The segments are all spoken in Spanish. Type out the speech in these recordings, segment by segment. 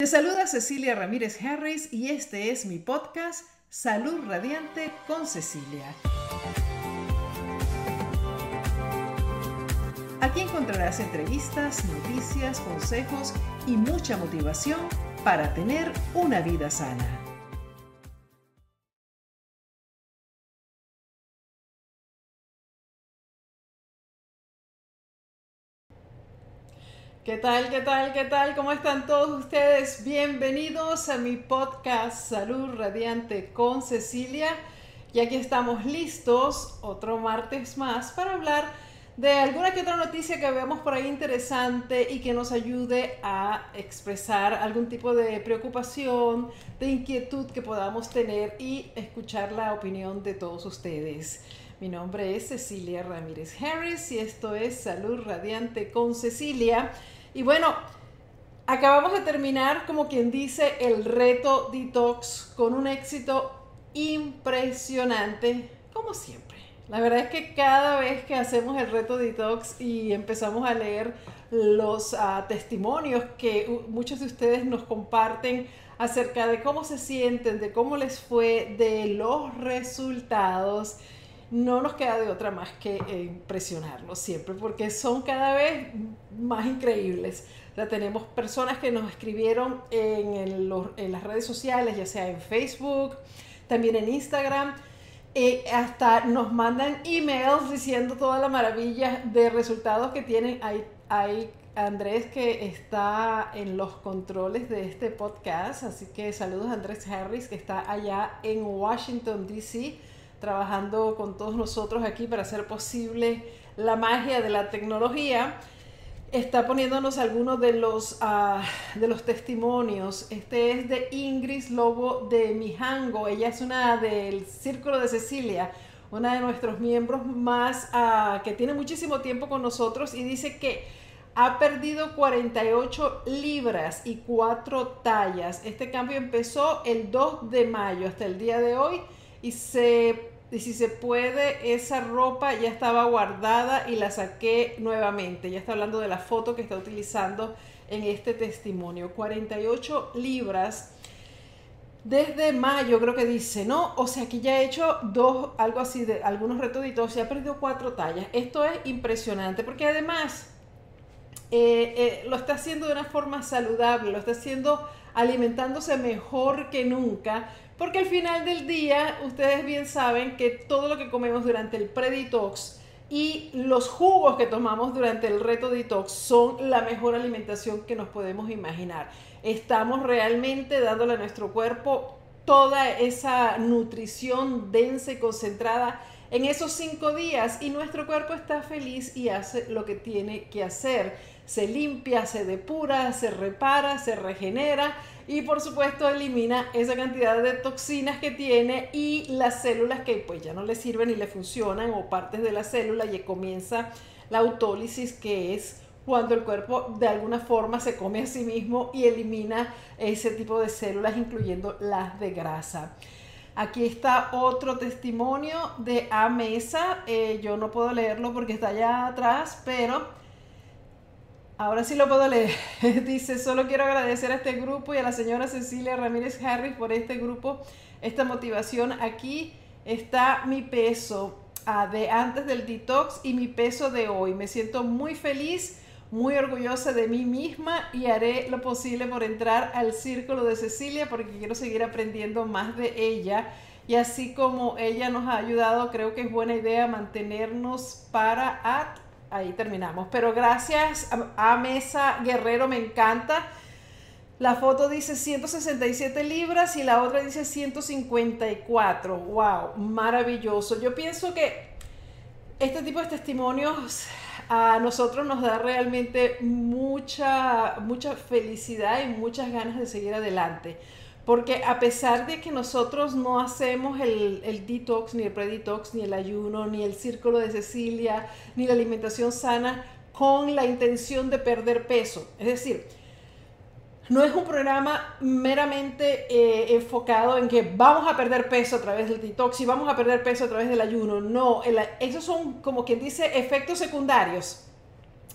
Te saluda Cecilia Ramírez Harris y este es mi podcast Salud Radiante con Cecilia. Aquí encontrarás entrevistas, noticias, consejos y mucha motivación para tener una vida sana. ¿Qué tal? ¿Qué tal? ¿Qué tal? ¿Cómo están todos ustedes? Bienvenidos a mi podcast Salud Radiante con Cecilia. Y aquí estamos listos otro martes más para hablar de alguna que otra noticia que veamos por ahí interesante y que nos ayude a expresar algún tipo de preocupación, de inquietud que podamos tener y escuchar la opinión de todos ustedes. Mi nombre es Cecilia Ramírez Harris y esto es Salud Radiante con Cecilia. Y bueno, acabamos de terminar, como quien dice, el reto detox con un éxito impresionante, como siempre. La verdad es que cada vez que hacemos el reto detox y empezamos a leer los ah, testimonios que muchos de ustedes nos comparten acerca de cómo se sienten, de cómo les fue, de los resultados, no nos queda de otra más que eh, impresionarlos siempre, porque son cada vez más increíbles. Ya tenemos personas que nos escribieron en, las redes sociales, ya sea en Facebook, también en Instagram, eh, hasta nos mandan emails diciendo toda la maravilla de resultados que tienen. Hay, hay Andrés que está en los controles de este podcast, así que saludos a Andrés Harris que está allá en Washington, D.C trabajando con todos nosotros aquí para hacer posible la magia de la tecnología, está poniéndonos algunos de los, ah, de los testimonios. Este es de Ingrid Lobo de Mijango. Ella es una del Círculo de Cecilia, una de nuestros miembros más uh, que tiene muchísimo tiempo con nosotros y dice que ha perdido 48 libras y 4 tallas. Este cambio empezó el 2 de mayo hasta el día de hoy y se y si se puede, esa ropa ya estaba guardada y la saqué nuevamente. Ya está hablando de la foto que está utilizando en este testimonio. 48 libras desde mayo, creo que dice, ¿no? O sea que ya he hecho dos, algo así de algunos retoditos, ya ha perdido cuatro tallas. Esto es impresionante porque además eh, eh, lo está haciendo de una forma saludable, lo está haciendo alimentándose mejor que nunca, porque al final del día, ustedes bien saben que todo lo que comemos durante el pre-detox y los jugos que tomamos durante el reto detox son la mejor alimentación que nos podemos imaginar. Estamos realmente dándole a nuestro cuerpo toda esa nutrición densa y concentrada en esos cinco días y nuestro cuerpo está feliz y hace lo que tiene que hacer. Se limpia, se depura, se repara, se regenera y por supuesto elimina esa cantidad de toxinas que tiene y las células que pues ya no le sirven y le funcionan o partes de la célula y comienza la autólisis que es cuando el cuerpo de alguna forma se come a sí mismo y elimina ese tipo de células incluyendo las de grasa. Aquí está otro testimonio de Amesa. Eh, yo no puedo leerlo porque está allá atrás, pero Ahora sí lo puedo leer. Dice, solo quiero agradecer a este grupo y a la señora Cecilia Ramírez Harris por este grupo, esta motivación. Aquí está mi peso ah, de antes del detox y mi peso de hoy. Me siento muy feliz, muy orgullosa de mí misma y haré lo posible por entrar al círculo de Cecilia porque quiero seguir aprendiendo más de ella. Y así como ella nos ha ayudado, creo que es buena idea mantenernos para at ahí terminamos. Pero gracias a, Mesa Guerrero, me encanta. La foto dice 167 libras y la otra dice 154. ¡Wow! Maravilloso. Yo pienso que este tipo de testimonios a nosotros nos da realmente mucha, mucha felicidad y muchas ganas de seguir adelante. Porque a pesar de que nosotros no hacemos el, detox, ni el pre-detox, ni el ayuno, ni el círculo de Cecilia, ni la alimentación sana con la intención de perder peso. Es decir, no es un programa meramente eh, enfocado en que vamos a perder peso a través del detox y vamos a perder peso a través del ayuno. No, esos son como quien dice efectos secundarios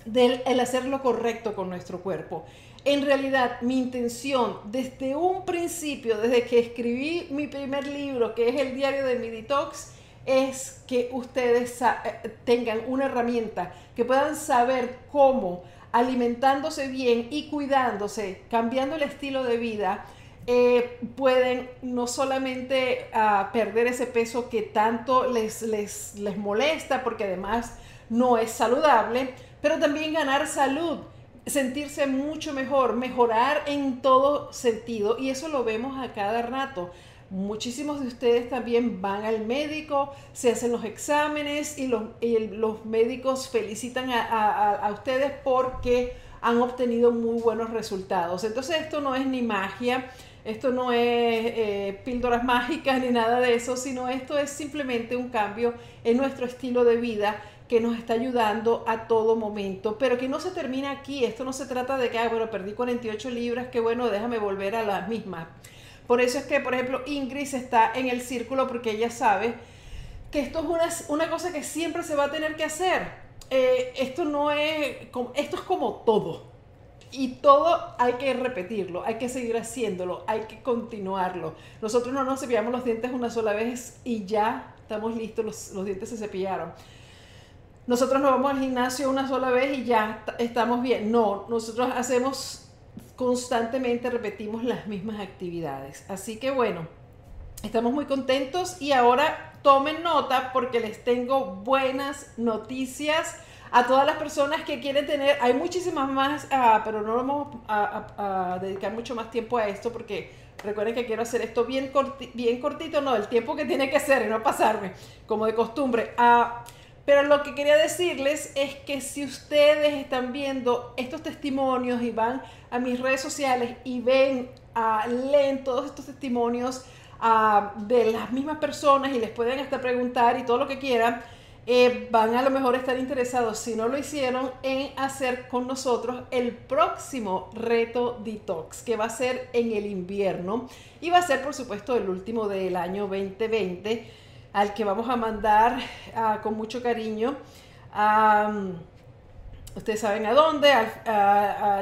del el hacer lo correcto con nuestro cuerpo. En realidad, mi intención desde un principio, desde que escribí mi primer libro, que es el diario de mi detox, es que ustedes eh, tengan una herramienta, que puedan saber cómo alimentándose bien y cuidándose, cambiando el estilo de vida, eh, pueden no solamente ah, perder ese peso que tanto les, les, les molesta, porque además no es saludable, pero también ganar salud sentirse mucho mejor, mejorar en todo sentido y eso lo vemos a cada rato. Muchísimos de ustedes también van al médico, se hacen los exámenes y los, los médicos felicitan a, ustedes porque han obtenido muy buenos resultados. Entonces esto no es ni magia, esto no es eh, píldoras mágicas ni nada de eso, sino esto es simplemente un cambio en nuestro estilo de vida que nos está ayudando a todo momento, pero que no se termina aquí. Esto no se trata de que, ah, bueno, perdí 48 libras, que bueno, déjame volver a las mismas. Por eso es que, por ejemplo, Ingrid está en el círculo porque ella sabe que esto es una, una cosa que siempre se va a tener que hacer. Eh, esto no es, esto es como todo. Y todo hay que repetirlo, hay que seguir haciéndolo, hay que continuarlo. Nosotros no nos cepillamos los dientes una sola vez y ya estamos listos, los, los dientes se cepillaron nosotros nos vamos al gimnasio una sola vez y ya estamos bien. No, nosotros hacemos constantemente, repetimos las mismas actividades. Así que bueno, estamos muy contentos y ahora tomen nota porque les tengo buenas noticias a todas las personas que quieren tener, hay muchísimas más, ah, pero no vamos a, dedicar mucho más tiempo a esto porque recuerden que quiero hacer esto bien, bien cortito, no, el tiempo que tiene que ser y no pasarme, como de costumbre. Uh, pero lo que quería decirles es que si ustedes están viendo estos testimonios y van a mis redes sociales y ven, uh, leen todos estos testimonios ah, de las mismas personas y les pueden hasta preguntar y todo lo que quieran, eh, van a lo mejor estar interesados, si no lo hicieron, en hacer con nosotros el próximo reto detox, que va a ser en el invierno y va a ser, por supuesto, el último del año 2020 al que vamos a mandar ah, con mucho cariño. ustedes saben a dónde,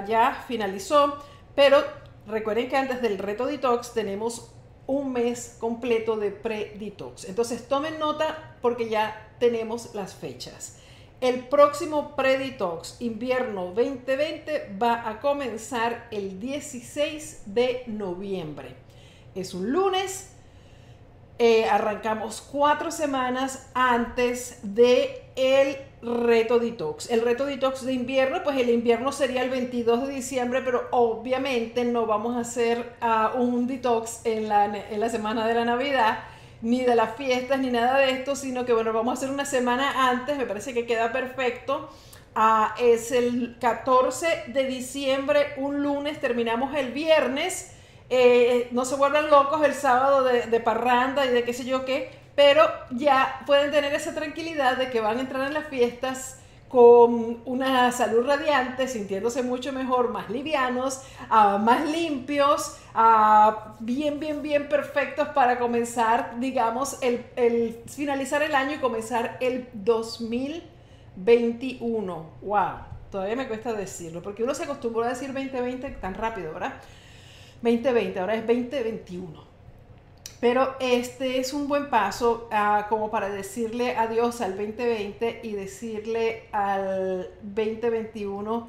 ya finalizó, pero recuerden que antes del reto detox tenemos un mes completo de pre-detox. Entonces tomen nota porque ya tenemos las fechas. El próximo pre-detox invierno 2020 va a comenzar el 16 de noviembre. Es un lunes eh, arrancamos cuatro semanas antes de el reto detox. El reto detox de invierno, pues el invierno sería el 22 de diciembre, pero obviamente no vamos a hacer uh, un detox en la, en la semana de la Navidad, ni de las fiestas, ni nada de esto, sino que bueno, vamos a hacer una semana antes, me parece que queda perfecto. Uh, es el 14 de diciembre, un lunes, terminamos el viernes eh, no se vuelvan locos el sábado de, parranda y de qué sé yo qué, pero ya pueden tener esa tranquilidad de que van a entrar en las fiestas con una salud radiante, sintiéndose mucho mejor, más livianos, ah, más limpios, ah, bien, bien, bien perfectos para comenzar, digamos, el, el, finalizar el año y comenzar el 2021. ¡Wow! Todavía me cuesta decirlo, porque uno se acostumbró a decir 2020 tan rápido, ¿verdad? 2020, ahora es 2021. Pero este es un buen paso uh, como para decirle adiós al 2020 y decirle al 2021,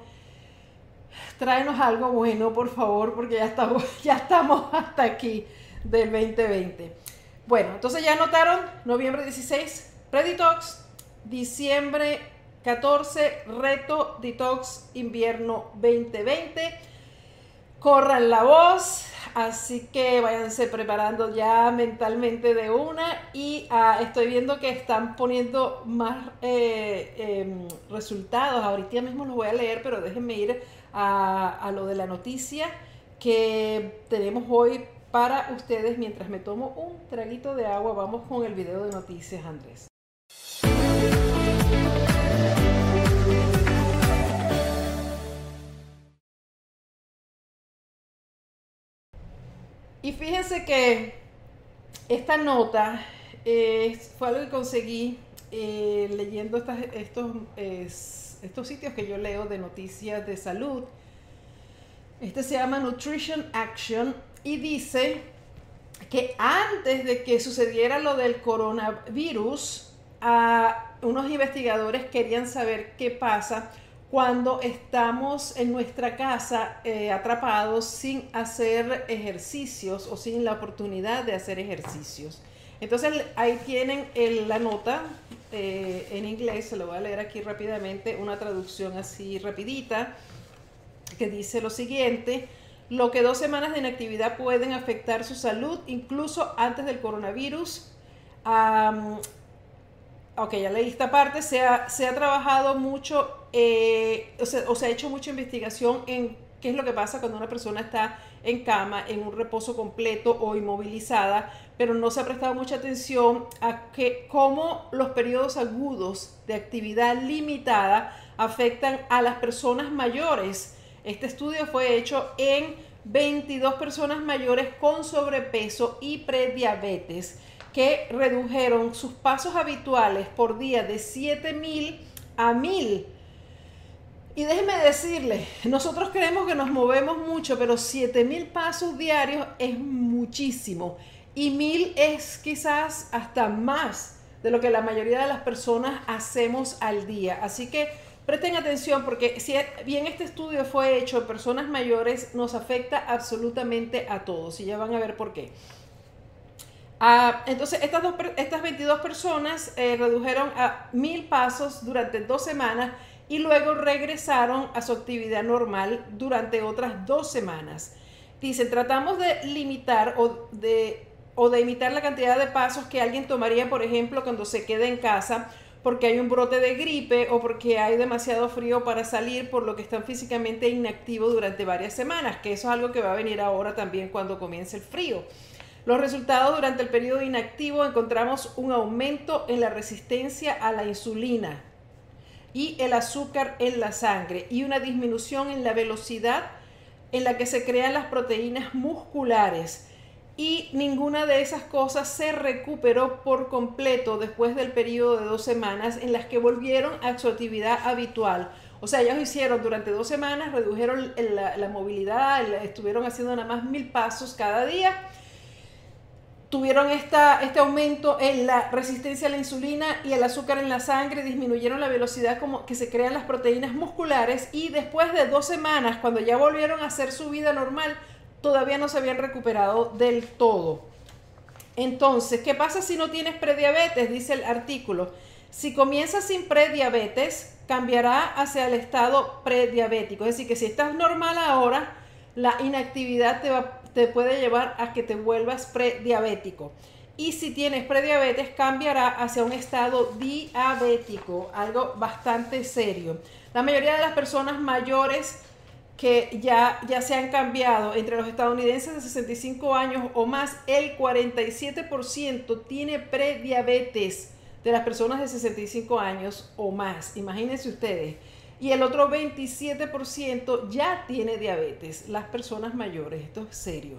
tráenos algo bueno, por favor, porque ya estamos, ya estamos hasta aquí del 2020. Bueno, entonces ya anotaron, noviembre 16, Preditox, diciembre 14, Reto Detox Invierno 2020 corran la voz, así que váyanse preparando ya mentalmente de una y ah, estoy viendo que están poniendo más eh, em, resultados, ahorita mismo los voy a leer, pero déjenme ir a, a lo de la noticia que tenemos hoy para ustedes mientras me tomo un traguito de agua. Vamos con el video de noticias, Andrés. Y fíjense que esta nota eh, fue algo que conseguí eh, leyendo estos sitios que yo leo de noticias de salud. Este se llama Nutrition Action y dice que antes de que sucediera lo del coronavirus, unos investigadores querían saber qué pasa cuando estamos en nuestra casa eh, atrapados sin hacer ejercicios o sin la oportunidad de hacer ejercicios. Entonces ahí tienen la nota eh, en inglés, se lo voy a leer aquí rápidamente, una traducción así rapidita, que dice lo siguiente, lo que dos semanas de inactividad pueden afectar su salud, incluso antes del coronavirus. Ok, ya leí esta parte, se ha, se ha trabajado mucho eh, o, sea, o se ha hecho mucha investigación en qué es lo que pasa cuando una persona está en cama, en un reposo completo o inmovilizada, pero no se ha prestado mucha atención a que cómo los periodos agudos de actividad limitada afectan a las personas mayores. Este estudio fue hecho en 22 personas mayores con sobrepeso y prediabetes que redujeron sus pasos habituales por día de 7000 a 1000 y déjeme decirle, nosotros creemos que nos movemos mucho, pero 7000 pasos diarios es muchísimo. Y 1000 es quizás hasta más de lo que la mayoría de las personas hacemos al día. Así que presten atención porque si bien este estudio fue hecho en personas mayores, nos afecta absolutamente a todos. Y ya van a ver por qué. Ah, entonces, estas, dos, estas 22 personas eh, redujeron a 1000 pasos durante dos semanas y luego regresaron a su actividad normal durante otras dos semanas. Dicen, tratamos de limitar o de, o de imitar la cantidad de pasos que alguien tomaría, por ejemplo, cuando se queda en casa porque hay un brote de gripe o porque hay demasiado frío para salir, por lo que están físicamente inactivos durante varias semanas, que eso es algo que va a venir ahora también cuando comience el frío. Los resultados durante el periodo inactivo encontramos un aumento en la resistencia a la insulina, y el azúcar en la sangre y una disminución en la velocidad en la que se crean las proteínas musculares. Y ninguna de esas cosas se recuperó por completo después del periodo de dos semanas en las que volvieron a su actividad habitual. O sea, ellos hicieron durante dos semanas, redujeron la, la movilidad, estuvieron haciendo nada más mil pasos cada día tuvieron esta, este aumento en la resistencia a la insulina y el azúcar en la sangre, disminuyeron la velocidad como que se crean las proteínas musculares y después de dos semanas, cuando ya volvieron a hacer su vida normal, todavía no se habían recuperado del todo. Entonces, ¿qué pasa si no tienes prediabetes? Dice el artículo. Si comienzas sin prediabetes, cambiará hacia el estado prediabético. Es decir, que si estás normal ahora, la inactividad te va, te puede llevar a que te vuelvas prediabético. Y si tienes prediabetes, cambiará hacia un estado diabético, algo bastante serio. La mayoría de las personas mayores que ya, ya se han cambiado entre los estadounidenses de 65 años o más, el 47% tiene prediabetes de las personas de 65 años o más. Imagínense ustedes y el otro 27% ya tiene diabetes, las personas mayores, esto es serio.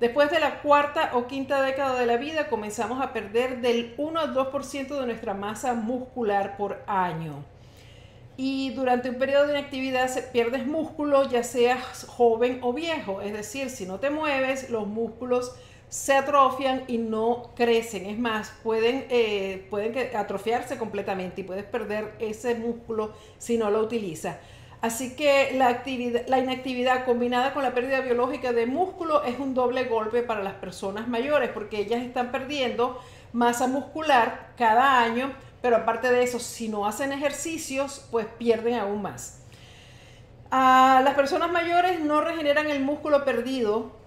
Después de la cuarta o quinta década de la vida comenzamos a perder del 1 al 2% de nuestra masa muscular por año. Y durante un periodo de inactividad se pierdes músculo, ya seas joven o viejo. Es decir, si no te mueves, los músculos se atrofian y no crecen. Es más, pueden, eh, pueden atrofiarse completamente y puedes perder ese músculo si no lo utilizas. Así que la, actividad, la inactividad combinada con la pérdida biológica de músculo es un doble golpe para las personas mayores porque ellas están perdiendo masa muscular cada año, pero aparte de eso, si no hacen ejercicios, pues pierden aún más. Ah, las personas mayores no regeneran el músculo perdido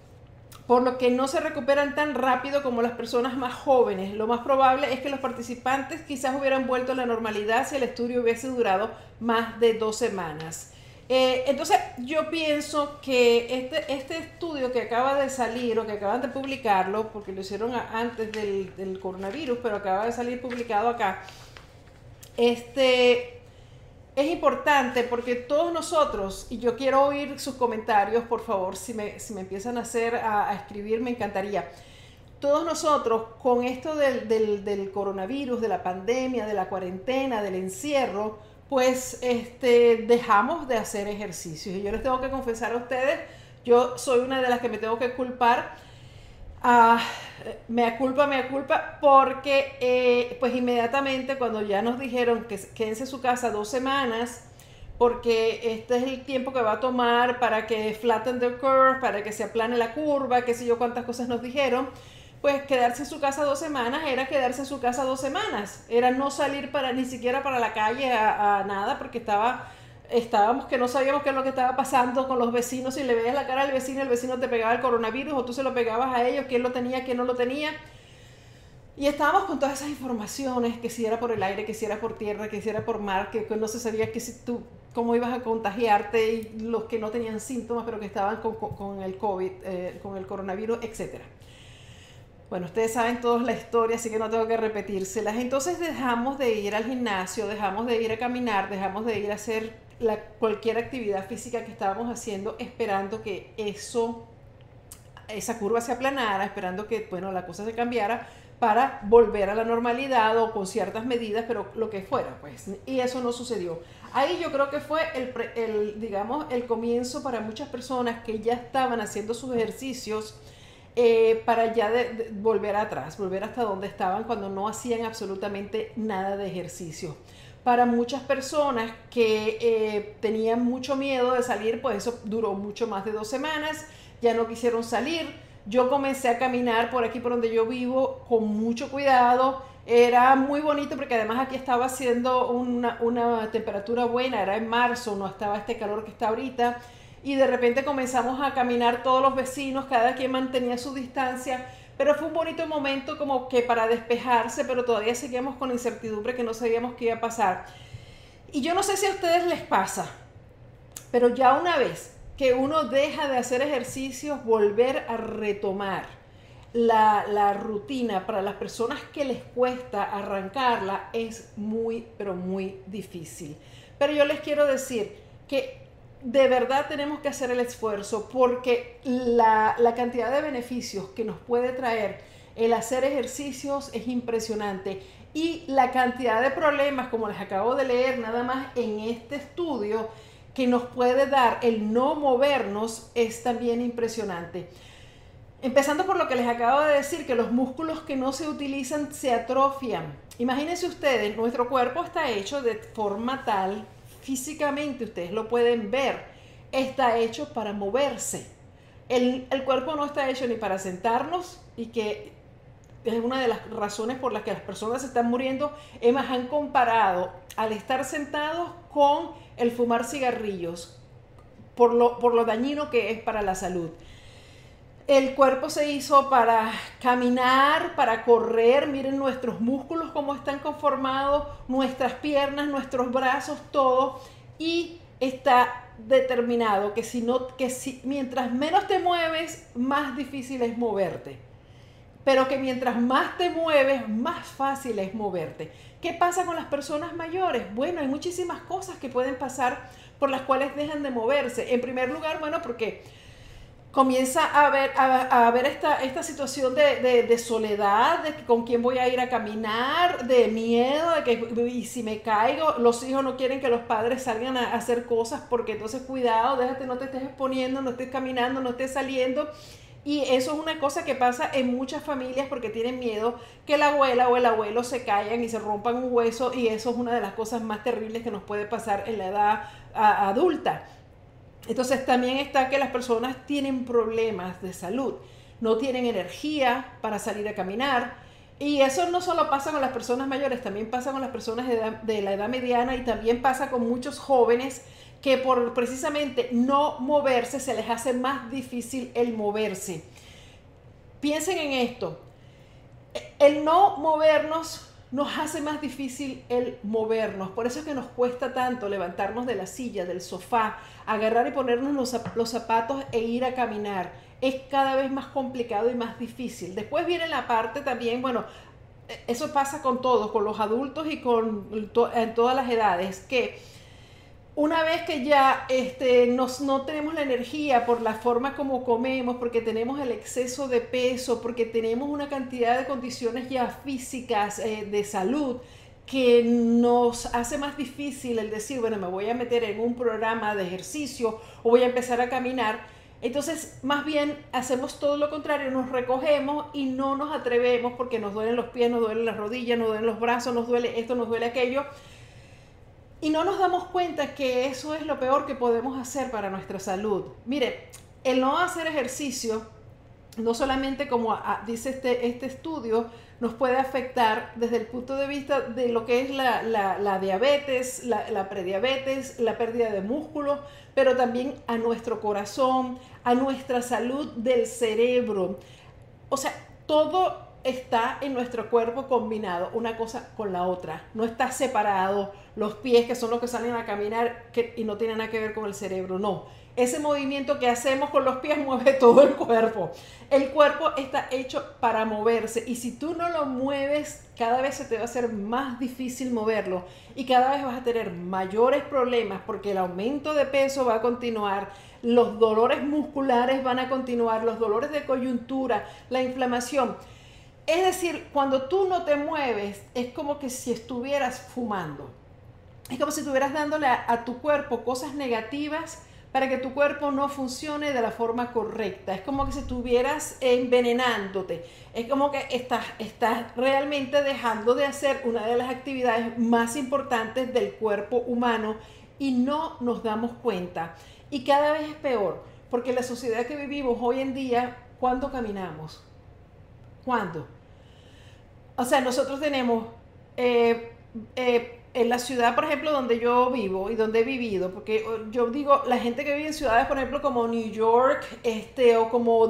por lo que no se recuperan tan rápido como las personas más jóvenes. Lo más probable es que los participantes quizás hubieran vuelto a la normalidad si el estudio hubiese durado más de dos semanas. Eh, entonces yo pienso que este, este estudio que acaba de salir o que acaban de publicarlo, porque lo hicieron antes del, del coronavirus, pero acaba de salir publicado acá, este, es importante porque todos nosotros, y yo quiero oír sus comentarios, por favor, si me, si me empiezan a hacer, a, escribir, me encantaría. Todos nosotros, con esto del, del, coronavirus, de la pandemia, de la cuarentena, del encierro, pues este, dejamos de hacer ejercicios. Y yo les tengo que confesar a ustedes, yo soy una de las que me tengo que culpar. Ah, me culpa, me culpa, porque eh, pues inmediatamente cuando ya nos dijeron que quédense en su casa dos semanas, porque este es el tiempo que va a tomar para que flatten the curve, para que se aplane la curva, qué sé yo cuántas cosas nos dijeron, pues quedarse en su casa dos semanas era quedarse en su casa dos semanas, era no salir para ni siquiera para la calle a nada, porque estaba estábamos que no sabíamos qué es lo que estaba pasando con los vecinos, si le veías la cara al vecino, el vecino te pegaba el coronavirus o tú se lo pegabas a ellos, quién lo tenía, quién no lo tenía. Y estábamos con todas esas informaciones, que si era por el aire, que si era por tierra, que si era por mar, que, no se sabía que si tú, cómo ibas a contagiarte y los que no tenían síntomas pero que estaban con, con, el COVID, eh, con el coronavirus, etc. Bueno, ustedes saben toda la historia, así que no tengo que repetírselas. Entonces dejamos de ir al gimnasio, dejamos de ir a caminar, dejamos de ir a hacer cualquier actividad física que estábamos haciendo esperando que eso, esa curva se aplanara, esperando que, bueno, la cosa se cambiara para volver a la normalidad o con ciertas medidas, pero lo que fuera, pues. Y eso no sucedió. Ahí yo creo que fue el, el digamos, el comienzo para muchas personas que ya estaban haciendo sus ejercicios eh, para ya volver atrás, volver hasta donde estaban cuando no hacían absolutamente nada de ejercicio para muchas personas que eh, tenían mucho miedo de salir, pues eso duró mucho más de dos semanas, ya no quisieron salir. Yo comencé a caminar por aquí, por donde yo vivo, con mucho cuidado. Era muy bonito porque además aquí estaba haciendo una, una temperatura buena, era en marzo, no estaba este calor que está ahorita. Y de repente comenzamos a caminar todos los vecinos, cada quien mantenía su distancia pero fue un bonito momento como que para despejarse, pero todavía seguíamos con incertidumbre que no sabíamos qué iba a pasar. Y yo no sé si a ustedes les pasa, pero ya una vez que uno deja de hacer ejercicios, volver a retomar la, la, rutina para las personas que les cuesta arrancarla es muy, pero muy difícil. Pero yo les quiero decir que de verdad tenemos que hacer el esfuerzo porque la, cantidad de beneficios que nos puede traer el hacer ejercicios es impresionante y la cantidad de problemas, como les acabo de leer nada más en este estudio, que nos puede dar el no movernos es también impresionante. Empezando por lo que les acabo de decir, que los músculos que no se utilizan se atrofian. Imagínense ustedes, nuestro cuerpo está hecho de forma tal físicamente, ustedes lo pueden ver, está hecho para moverse. El, cuerpo no está hecho ni para sentarnos y que es una de las razones por las que las personas están muriendo. Emas han comparado al estar sentados con el fumar cigarrillos, por lo, por lo dañino que es para la salud. El cuerpo se hizo para caminar, para correr. Miren nuestros músculos cómo están conformados, nuestras piernas, nuestros brazos, todo. Y está determinado que si no, que si mientras menos te mueves, más difícil es moverte. Pero que mientras más te mueves, más fácil es moverte. ¿Qué pasa con las personas mayores? Bueno, hay muchísimas cosas que pueden pasar por las cuales dejan de moverse. En primer lugar, bueno, porque comienza a ver, a, ver esta, esta situación de, soledad, de con quién voy a ir a caminar, de miedo, de que y si me caigo, los hijos no quieren que los padres salgan a, hacer cosas porque entonces cuidado, déjate, no te estés exponiendo, no estés caminando, no estés saliendo. Y eso es una cosa que pasa en muchas familias porque tienen miedo que la abuela o el abuelo se caigan y se rompan un hueso y eso es una de las cosas más terribles que nos puede pasar en la edad adulta. Entonces también está que las personas tienen problemas de salud, no tienen energía para salir a caminar. Y eso no solo pasa con las personas mayores, también pasa con las personas de, la edad mediana y también pasa con muchos jóvenes que por precisamente no moverse se les hace más difícil el moverse. Piensen en esto. El no movernos nos hace más difícil el movernos. Por eso es que nos cuesta tanto levantarnos de la silla, del sofá, agarrar y ponernos los, zapatos e ir a caminar. Es cada vez más complicado y más difícil. Después viene la parte también, bueno, e, eso pasa con todos, con los adultos y con en todas las edades, que una vez que ya este, nos, no tenemos la energía por la forma como comemos, porque tenemos el exceso de peso, porque tenemos una cantidad de condiciones ya físicas eh, de salud que nos hace más difícil el decir, bueno, me voy a meter en un programa de ejercicio o voy a empezar a caminar. Entonces, más bien hacemos todo lo contrario, nos recogemos y no nos atrevemos porque nos duelen los pies, nos duelen las rodillas, nos duelen los brazos, nos duele esto, nos duele aquello. Y no nos damos cuenta que eso es lo peor que podemos hacer para nuestra salud. Mire, el no hacer ejercicio, no solamente como dice este, este estudio, nos puede afectar desde el punto de vista de lo que es la, diabetes, la, prediabetes, la pérdida de músculo, pero también a nuestro corazón, a nuestra salud del cerebro. O sea, todo está en nuestro cuerpo combinado, una cosa con la otra. No está separado los pies, que son los que salen a caminar y no tienen nada que ver con el cerebro, no ese movimiento que hacemos con los pies mueve todo el cuerpo. El cuerpo está hecho para moverse y si tú no lo mueves, cada vez se te va a hacer más difícil moverlo y cada vez vas a tener mayores problemas porque el aumento de peso va a continuar, los dolores musculares van a continuar, los dolores de coyuntura, la inflamación. Es decir, cuando tú no te mueves, es como que si estuvieras fumando. Es como si estuvieras dándole a, tu cuerpo cosas negativas para que tu cuerpo no funcione de la forma correcta. Es como que si estuvieras envenenándote. Es como que estás, estás realmente dejando de hacer una de las actividades más importantes del cuerpo humano y no nos damos cuenta. Y cada vez es peor, porque la sociedad que vivimos hoy en día, ¿cuándo caminamos? ¿Cuándo? O sea, nosotros tenemos... Eh, eh, en la ciudad, por ejemplo, donde yo vivo y donde he vivido, porque yo digo, la gente que vive en ciudades, por ejemplo, como New York, este, o como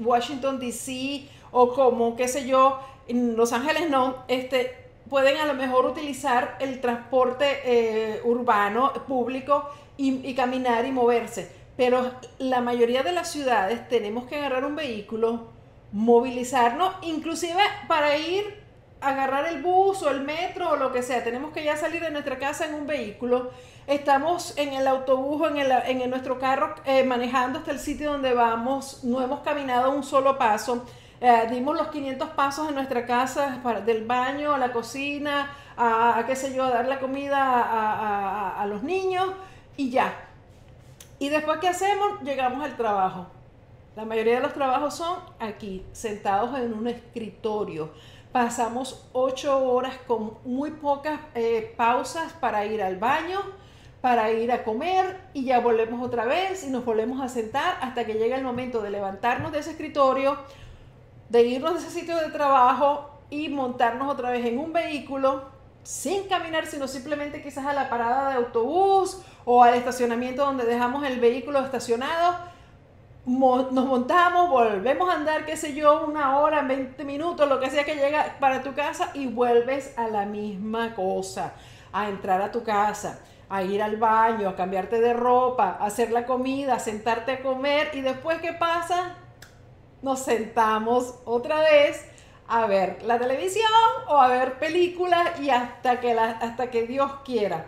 Washington DC, o como, qué sé yo, en Los Ángeles no, este, pueden a lo mejor utilizar el transporte eh, urbano, público, y caminar y moverse. Pero la mayoría de las ciudades tenemos que agarrar un vehículo, movilizarnos, inclusive para ir agarrar el bus o el metro o lo que sea, tenemos que ya salir de nuestra casa en un vehículo, estamos en el autobús o en, el, en nuestro carro eh, manejando hasta el sitio donde vamos, no hemos caminado un solo paso, eh, dimos los 500 pasos en nuestra casa, del baño a la cocina, a, qué sé yo, a dar la comida a, a los niños y ya. Y después, ¿qué hacemos? Llegamos al trabajo. La mayoría de los trabajos son aquí, sentados en un escritorio. Pasamos ocho horas con muy pocas eh, pausas para ir al baño, para ir a comer y ya volvemos otra vez y nos volvemos a sentar hasta que llega el momento de levantarnos de ese escritorio, de irnos de ese sitio de trabajo y montarnos otra vez en un vehículo sin caminar, sino simplemente quizás a la parada de autobús o al estacionamiento donde dejamos el vehículo estacionado nos montamos, volvemos a andar, qué sé yo, una hora, 20 minutos, lo que sea que llega para tu casa y vuelves a la misma cosa, a entrar a tu casa, a ir al baño, a cambiarte de ropa, a hacer la comida, a sentarte a comer y después ¿qué pasa? Nos sentamos otra vez a ver la televisión o a ver películas y hasta que, la, hasta que Dios quiera.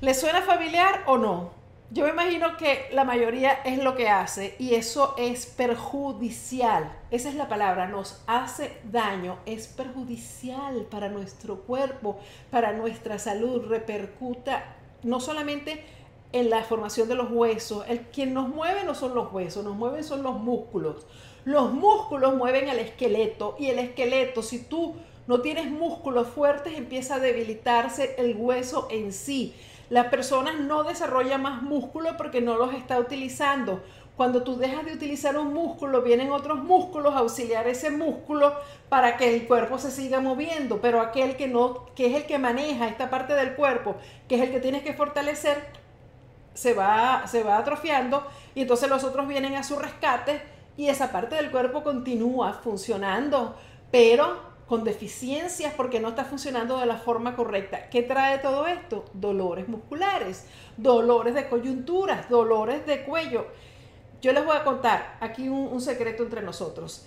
¿Le suena familiar o no? Yo me imagino que la mayoría es lo que hace y eso es perjudicial. Esa es la palabra, nos hace daño, es perjudicial para nuestro cuerpo, para nuestra salud, repercuta no solamente en la formación de los huesos, el quien nos mueve no son los huesos, nos mueven son los músculos. Los músculos mueven el esqueleto y el esqueleto, si tú no tienes músculos fuertes, empieza a debilitarse el hueso en sí la persona no desarrolla más músculo porque no los está utilizando. Cuando tú dejas de utilizar un músculo, vienen otros músculos a auxiliar ese músculo para que el cuerpo se siga moviendo, pero aquel que no, que es el que maneja esta parte del cuerpo, que es el que tienes que fortalecer, se va, se va atrofiando y entonces los otros vienen a su rescate y esa parte del cuerpo continúa funcionando, pero con deficiencias porque no está funcionando de la forma correcta. ¿Qué trae todo esto? Dolores musculares, dolores de coyunturas, dolores de cuello. Yo les voy a contar aquí un, secreto entre nosotros.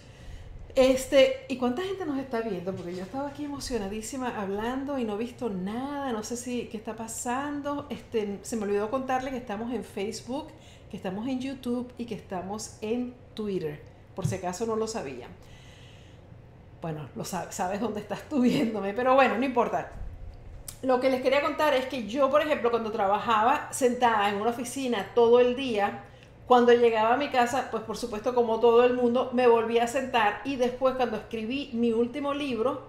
Este, ¿y cuánta gente nos está viendo? Porque yo estaba aquí emocionadísima hablando y no he visto nada, no sé si qué está pasando. Este, se me olvidó contarle que estamos en Facebook, que estamos en YouTube y que estamos en Twitter, por si acaso no lo sabían bueno, lo sabes, dónde estás tú viéndome, pero bueno, no importa. lo que les quería contar es que yo, por ejemplo, cuando trabajaba sentada en una oficina todo el día, cuando llegaba a mi casa, pues por supuesto como todo el mundo, me volvía a sentar y después cuando escribí mi último libro,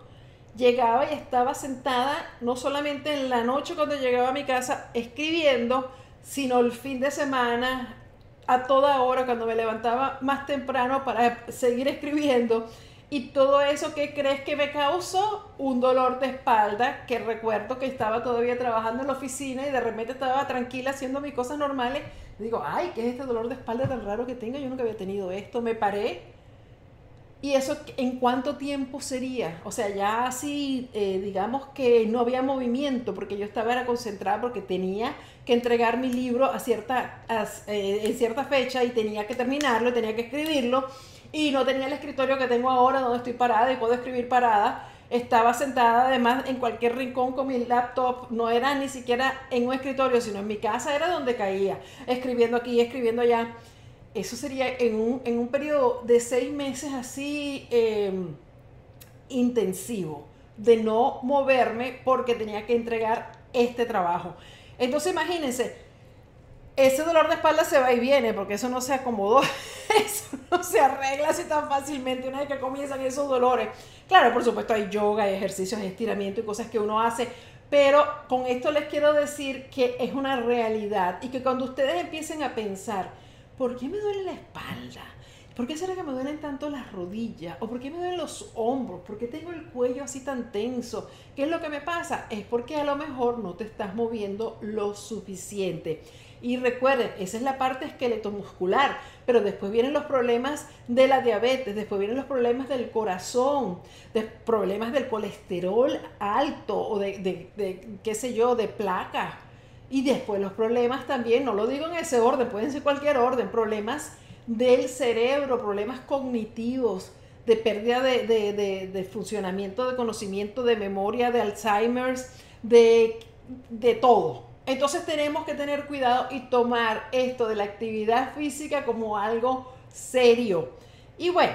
llegaba y estaba sentada no solamente en la noche cuando llegaba a mi casa escribiendo, sino el fin de semana, a toda hora, cuando me levantaba más temprano para seguir escribiendo. Y todo eso que crees que me causó un dolor de espalda, que recuerdo que estaba todavía trabajando en la oficina y de repente estaba tranquila haciendo mis cosas normales. Digo, ay, ¿qué es este dolor de espalda tan raro que tengo? Yo nunca había tenido esto. Me paré. ¿Y eso en cuánto tiempo sería? O sea, ya así, eh, digamos que no había movimiento, porque yo estaba era concentrada porque tenía que entregar mi libro a cierta, eh, en cierta fecha y tenía que terminarlo, tenía que escribirlo y no tenía el escritorio que tengo ahora donde estoy parada y puedo escribir parada. Estaba sentada además en cualquier rincón con mi laptop, no era ni siquiera en un escritorio, sino en mi casa era donde caía, escribiendo aquí, escribiendo allá. Eso sería en un, en un periodo de seis meses así em, intensivo, de no moverme porque tenía que entregar este trabajo. Entonces imagínense, ese dolor de espalda se va y viene, porque eso no se acomodó, eso no se arregla así tan fácilmente una vez que comienzan esos dolores. Claro, por supuesto hay yoga, hay ejercicios, estiramiento y cosas que uno hace, pero con esto les quiero decir que es una realidad y que cuando ustedes empiecen a pensar, ¿por qué me duele la espalda? ¿Por qué será que me duelen tanto las rodillas? ¿O por qué me duelen los hombros? ¿Por qué tengo el cuello así tan tenso? ¿Qué es lo que me pasa? Es porque a lo mejor no te estás moviendo lo suficiente. Y recuerden, esa es la parte esqueleto-muscular, pero después vienen los problemas de la diabetes, después vienen los problemas del corazón, de problemas del colesterol alto o de, qué sé yo, de placa. Y después los problemas también, no lo digo en ese orden, pueden ser cualquier orden, problemas del cerebro, problemas cognitivos, de pérdida de, de funcionamiento, de conocimiento, de memoria, de Alzheimer's, de, de todo. Entonces tenemos que tener cuidado y tomar esto de la actividad física como algo serio. Y bueno,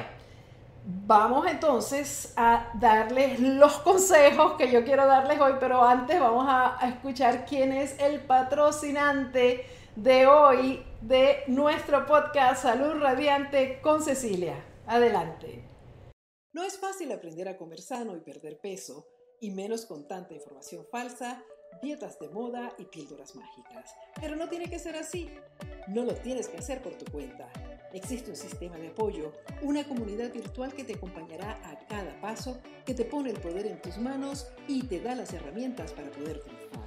vamos entonces a darles los consejos que yo quiero darles hoy, pero antes vamos a, escuchar quién es el patrocinante de hoy de nuestro podcast Salud Radiante con Cecilia. Adelante. No es fácil aprender a comer sano y perder peso, y menos con tanta información falsa dietas de moda y píldoras mágicas. Pero no tiene que ser así. No lo tienes que hacer por tu cuenta. Existe un sistema de apoyo, una comunidad virtual que te acompañará a cada paso, que te pone el poder en tus manos y te da las herramientas para poder triunfar.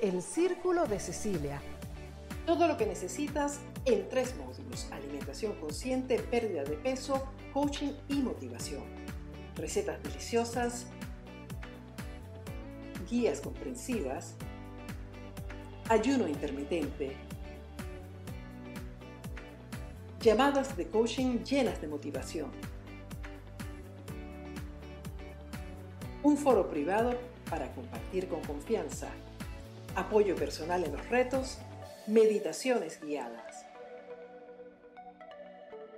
El Círculo de Cecilia. Todo lo que necesitas en tres módulos. Alimentación consciente, pérdida de peso, coaching y motivación. Recetas deliciosas, guías comprensivas, ayuno intermitente, llamadas de coaching llenas de motivación, un foro privado para compartir con confianza, apoyo personal en los retos, meditaciones guiadas,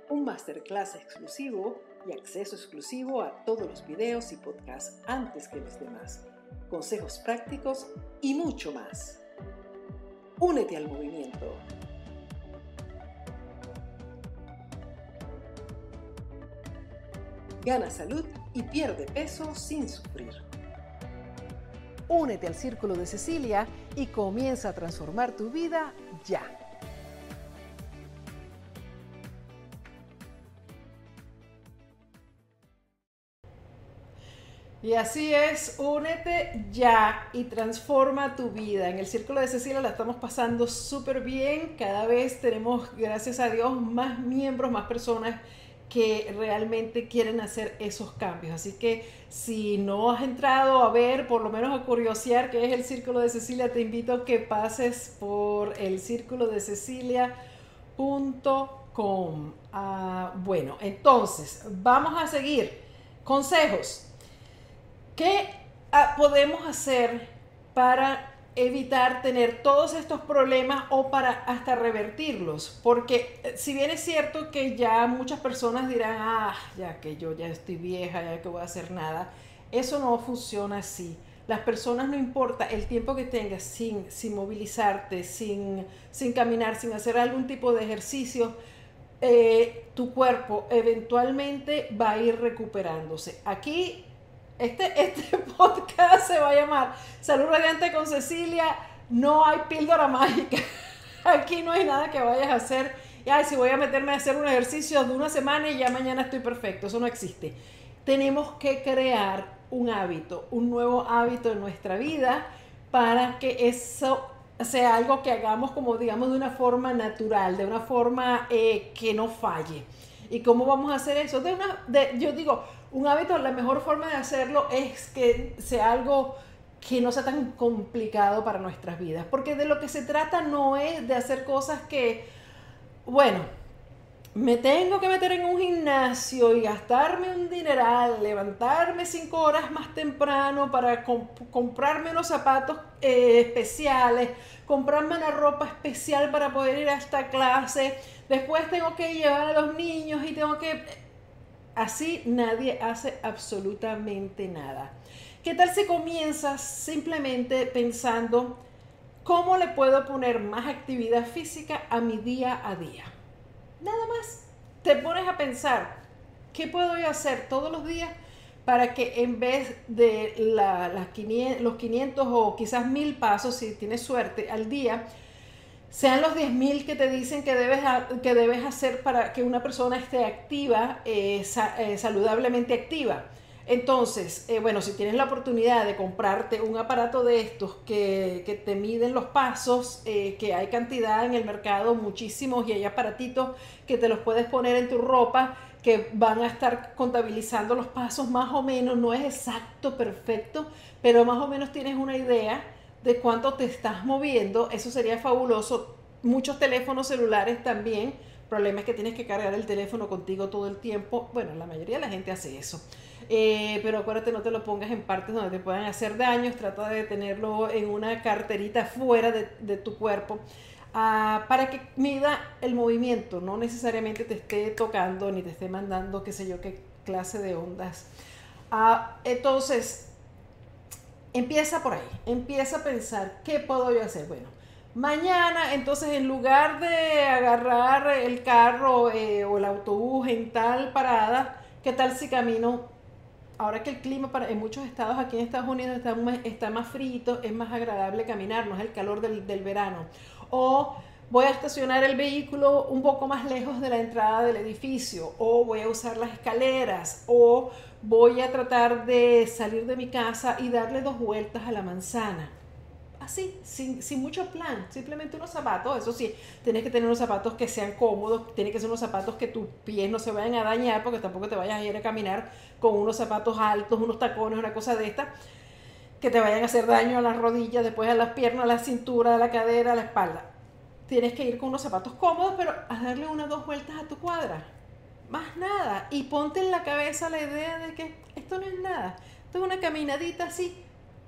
un masterclass exclusivo y acceso exclusivo a todos los videos y podcasts antes que los demás consejos prácticos y mucho más. Únete al movimiento. Gana salud y pierde peso sin sufrir. Únete al Círculo de Cecilia y comienza a transformar tu vida ya. Y así es, únete ya y transforma tu vida. En el Círculo de Cecilia la estamos pasando súper bien. Cada vez tenemos, gracias a Dios, más miembros, más personas que realmente quieren hacer esos cambios. Así que si no has entrado a ver, por lo menos a curiosear qué es el Círculo de Cecilia, te invito a que pases por el círculo de cecilia.com. Ah, bueno, entonces vamos a seguir. Consejos ¿Qué ah, podemos hacer para evitar tener todos estos problemas o para hasta revertirlos? Porque eh, si bien es cierto que ya muchas personas dirán, ah, ya que yo ya estoy vieja, ya que voy a hacer nada, eso no funciona así. las personas no importa el tiempo que tengas sin, sin movilizarte, sin, sin caminar, sin hacer algún tipo de ejercicio, eh, tu cuerpo eventualmente va a ir recuperándose. Aquí, este, este podcast se va a llamar Salud Radiante con Cecilia. No hay píldora mágica. Aquí no hay nada que vayas a hacer. Ay, si voy a meterme a hacer un ejercicio de una semana y ya mañana estoy perfecto. Eso no existe. Tenemos que crear un hábito, un nuevo hábito en nuestra vida para que eso sea algo que hagamos como digamos de una forma natural, de una forma eh, que no falle. ¿Y cómo vamos a hacer eso? De una, de, yo digo, un hábito, la mejor forma de hacerlo es que sea algo que no sea tan complicado para nuestras vidas, porque de lo que se trata no es de hacer cosas que, bueno, me tengo que meter en un gimnasio y gastarme un dineral, levantarme cinco horas más temprano para comprarme unos zapatos eh, especiales, comprarme una ropa especial para poder ir a esta clase, después tengo que llevar a los niños y tengo que... Así nadie hace absolutamente nada. ¿Qué tal si comienzas simplemente pensando cómo le puedo poner más actividad física a mi día a día? Nada más. Te pones a pensar, ¿qué puedo yo hacer todos los días para que en vez de los 500 o quizás 1000 pasos, si tienes suerte, al día, sean los 10.000 que te dicen que debes, que debes hacer para que una persona esté activa, eh, eh, saludablemente activa? Entonces, eh, bueno, si tienes la oportunidad de comprarte un aparato de estos que, te miden los pasos, que hay cantidad en el mercado, muchísimos, y hay aparatitos que te los puedes poner en tu ropa, que van a estar contabilizando los pasos más o menos, no es exacto, perfecto, pero más o menos tienes una idea de cuánto te estás moviendo, eso sería fabuloso. Muchos teléfonos celulares también, problema es que tienes que cargar el teléfono contigo todo el tiempo, bueno, la mayoría de la gente hace eso. Eh, pero acuérdate, no te lo pongas en partes donde te puedan hacer daños, trata de tenerlo en una carterita fuera de, tu cuerpo. Ah, para que mida el movimiento, no necesariamente te esté tocando ni te esté mandando qué sé yo qué clase de ondas. Ah, entonces, empieza por ahí, empieza a pensar, ¿qué puedo yo hacer? Bueno, mañana, entonces en lugar de agarrar el carro eh, o el autobús en tal parada, ¿qué tal si camino ahora que el clima para, en muchos estados aquí en Estados Unidos está, está más frío, es más agradable caminar, no es el calor del, del, verano. O voy a estacionar el vehículo un poco más lejos de la entrada del edificio, o voy a usar las escaleras, o voy a tratar de salir de mi casa y darle dos vueltas a la manzana así, sin, sin, mucho plan, simplemente unos zapatos, eso sí, tienes que tener unos zapatos que sean cómodos, tiene que ser unos zapatos que tus pies no se vayan a dañar, porque tampoco te vayas a ir a caminar con unos zapatos altos, unos tacones, una cosa de esta, que te vayan a hacer daño a las rodillas, después a las piernas, a la cintura, a la cadera, a la espalda. Tienes que ir con unos zapatos cómodos, pero a darle unas dos vueltas a tu cuadra. Más nada. Y ponte en la cabeza la idea de que esto no es nada. Esto es una caminadita así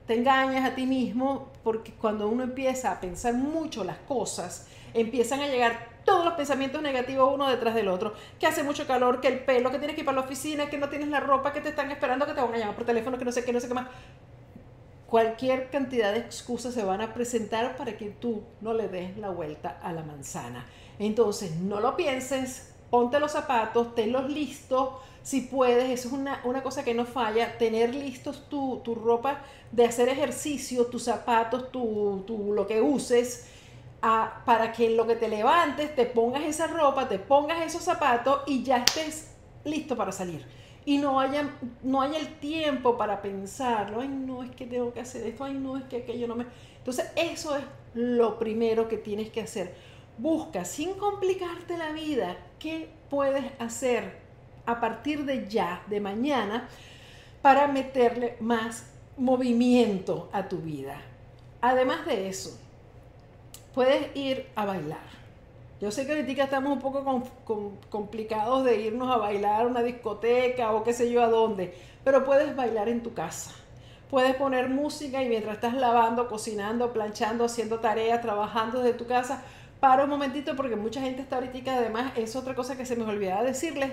te engañas a ti mismo porque cuando uno empieza a pensar mucho las cosas, empiezan a llegar todos los pensamientos negativos uno detrás del otro, que hace mucho calor, que el pelo, que tienes que ir para la oficina, que no tienes la ropa, que te están esperando, que te van a llamar por teléfono, que no sé qué, no sé qué más. Cualquier cantidad de excusas se van a presentar para que tú no le des la vuelta a la manzana. Entonces, no lo pienses, ponte los zapatos, tenlos listos, si puedes, eso es una, cosa que no falla, tener listos tu, ropa de hacer ejercicio, tus zapatos, tu, lo que uses, para que lo que te levantes, te pongas esa ropa, te pongas esos zapatos y ya estés listo para salir. Y no haya, no haya el tiempo para pensarlo, ay no, es que tengo que hacer esto, ay no, es que aquello no me... Entonces eso es lo primero que tienes que hacer. Busca, sin complicarte la vida, qué puedes hacer a partir de ya, de mañana, para meterle más movimiento a tu vida. Además de eso, puedes ir a bailar. Yo sé que ahorita estamos un poco complicados de irnos a bailar a una discoteca o qué sé yo a dónde, pero puedes bailar en tu casa. Puedes poner música y mientras estás lavando, cocinando, planchando, haciendo tareas, trabajando desde tu casa, para un momentito porque mucha gente está ahorita, además es otra cosa que se me olvidaba decirles,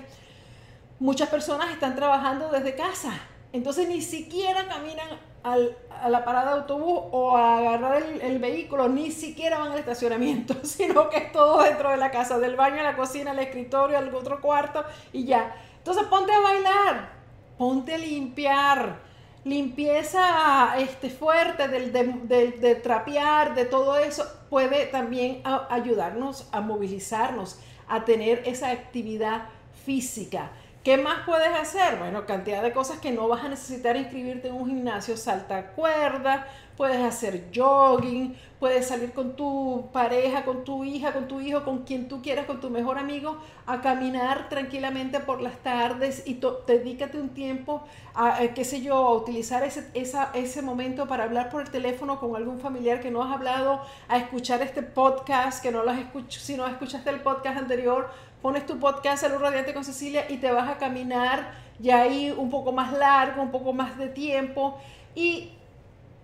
muchas personas están trabajando desde casa. Entonces ni siquiera caminan a la parada de autobús o a agarrar el, vehículo, ni siquiera van al estacionamiento, sino que es todo dentro de la casa, del baño a la cocina, al escritorio, al otro cuarto y ya. Entonces ponte a bailar, ponte a limpiar, limpieza este, fuerte del, de, de, trapear, de todo eso, puede también ayudarnos a movilizarnos, a tener esa actividad física. ¿Qué más puedes hacer? Bueno, cantidad de cosas que no vas a necesitar inscribirte en un gimnasio, salta cuerda, puedes hacer jogging, puedes salir con tu pareja, con tu hija, con tu hijo, con quien tú quieras, con tu mejor amigo, a caminar tranquilamente por las tardes y dedícate un tiempo a, qué sé yo, a utilizar ese, ese momento para hablar por el teléfono con algún familiar que no has hablado, a escuchar este podcast, que no lo has escuchado, si no escuchaste el podcast anterior, pones tu podcast Salud Radiante con Cecilia y te vas a caminar ya ahí un poco más largo, un poco más de tiempo. Y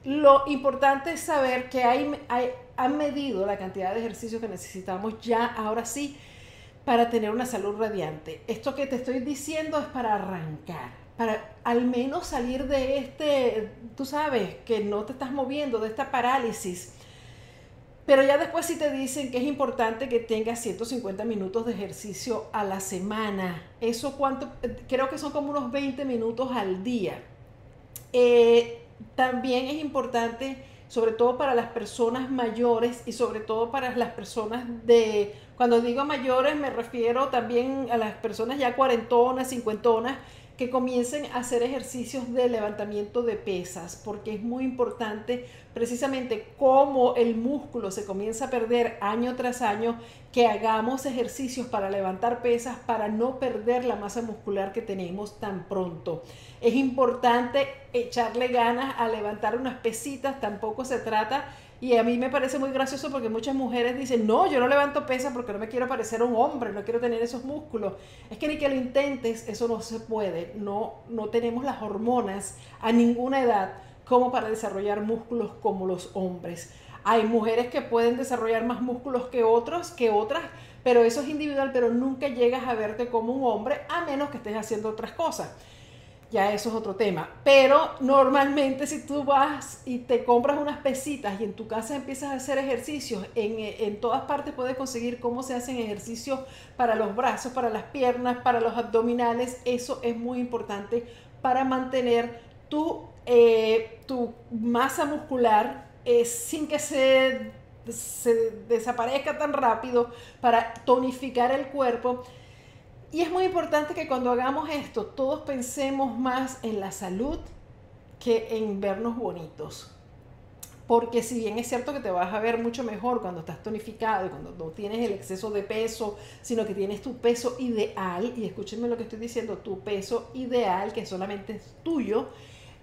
lo importante es saber que hay, han medido la cantidad de ejercicios que necesitamos ya, ahora sí, para tener una salud radiante. Esto que te estoy diciendo es para arrancar, para al menos salir de este, tú sabes, que no te estás moviendo, de esta parálisis. Pero ya después sí te dicen que es importante que tengas 150 minutos de ejercicio a la semana. Eso cuánto, creo que son como unos 20 minutos al día. Eh, también es importante, sobre todo para las personas mayores y sobre todo para las personas de, cuando digo mayores me refiero también a las personas ya cuarentonas, cincuentonas, que comiencen a hacer ejercicios de levantamiento de pesas, porque es muy importante precisamente cómo el músculo se comienza a perder año tras año, que hagamos ejercicios para levantar pesas para no perder la masa muscular que tenemos tan pronto. Es importante echarle ganas a levantar unas pesitas, tampoco se trata y a mí me parece muy gracioso porque muchas mujeres dicen, no, yo no levanto pesa porque no me quiero parecer un hombre, no quiero tener esos músculos. Es que ni que lo intentes, eso no se puede. No, no tenemos las hormonas a ninguna edad como para desarrollar músculos como los hombres. Hay mujeres que pueden desarrollar más músculos que otros, que otras, pero eso es individual, pero nunca llegas a verte como un hombre a menos que estés haciendo otras cosas ya eso es otro tema. Pero normalmente si tú vas y te compras unas pesitas y en tu casa empiezas a hacer ejercicios, en, en, todas partes puedes conseguir cómo se hacen ejercicios para los brazos, para las piernas, para los abdominales. Eso es muy importante para mantener tu, eh, tu masa muscular eh, sin que se, se desaparezca tan rápido, para tonificar el cuerpo y es muy importante que cuando hagamos esto, todos pensemos más en la salud que en vernos bonitos. Porque si bien es cierto que te vas a ver mucho mejor cuando estás tonificado y cuando no tienes el exceso de peso, sino que tienes tu peso ideal, y escúchenme lo que estoy diciendo, tu peso ideal, que solamente es tuyo,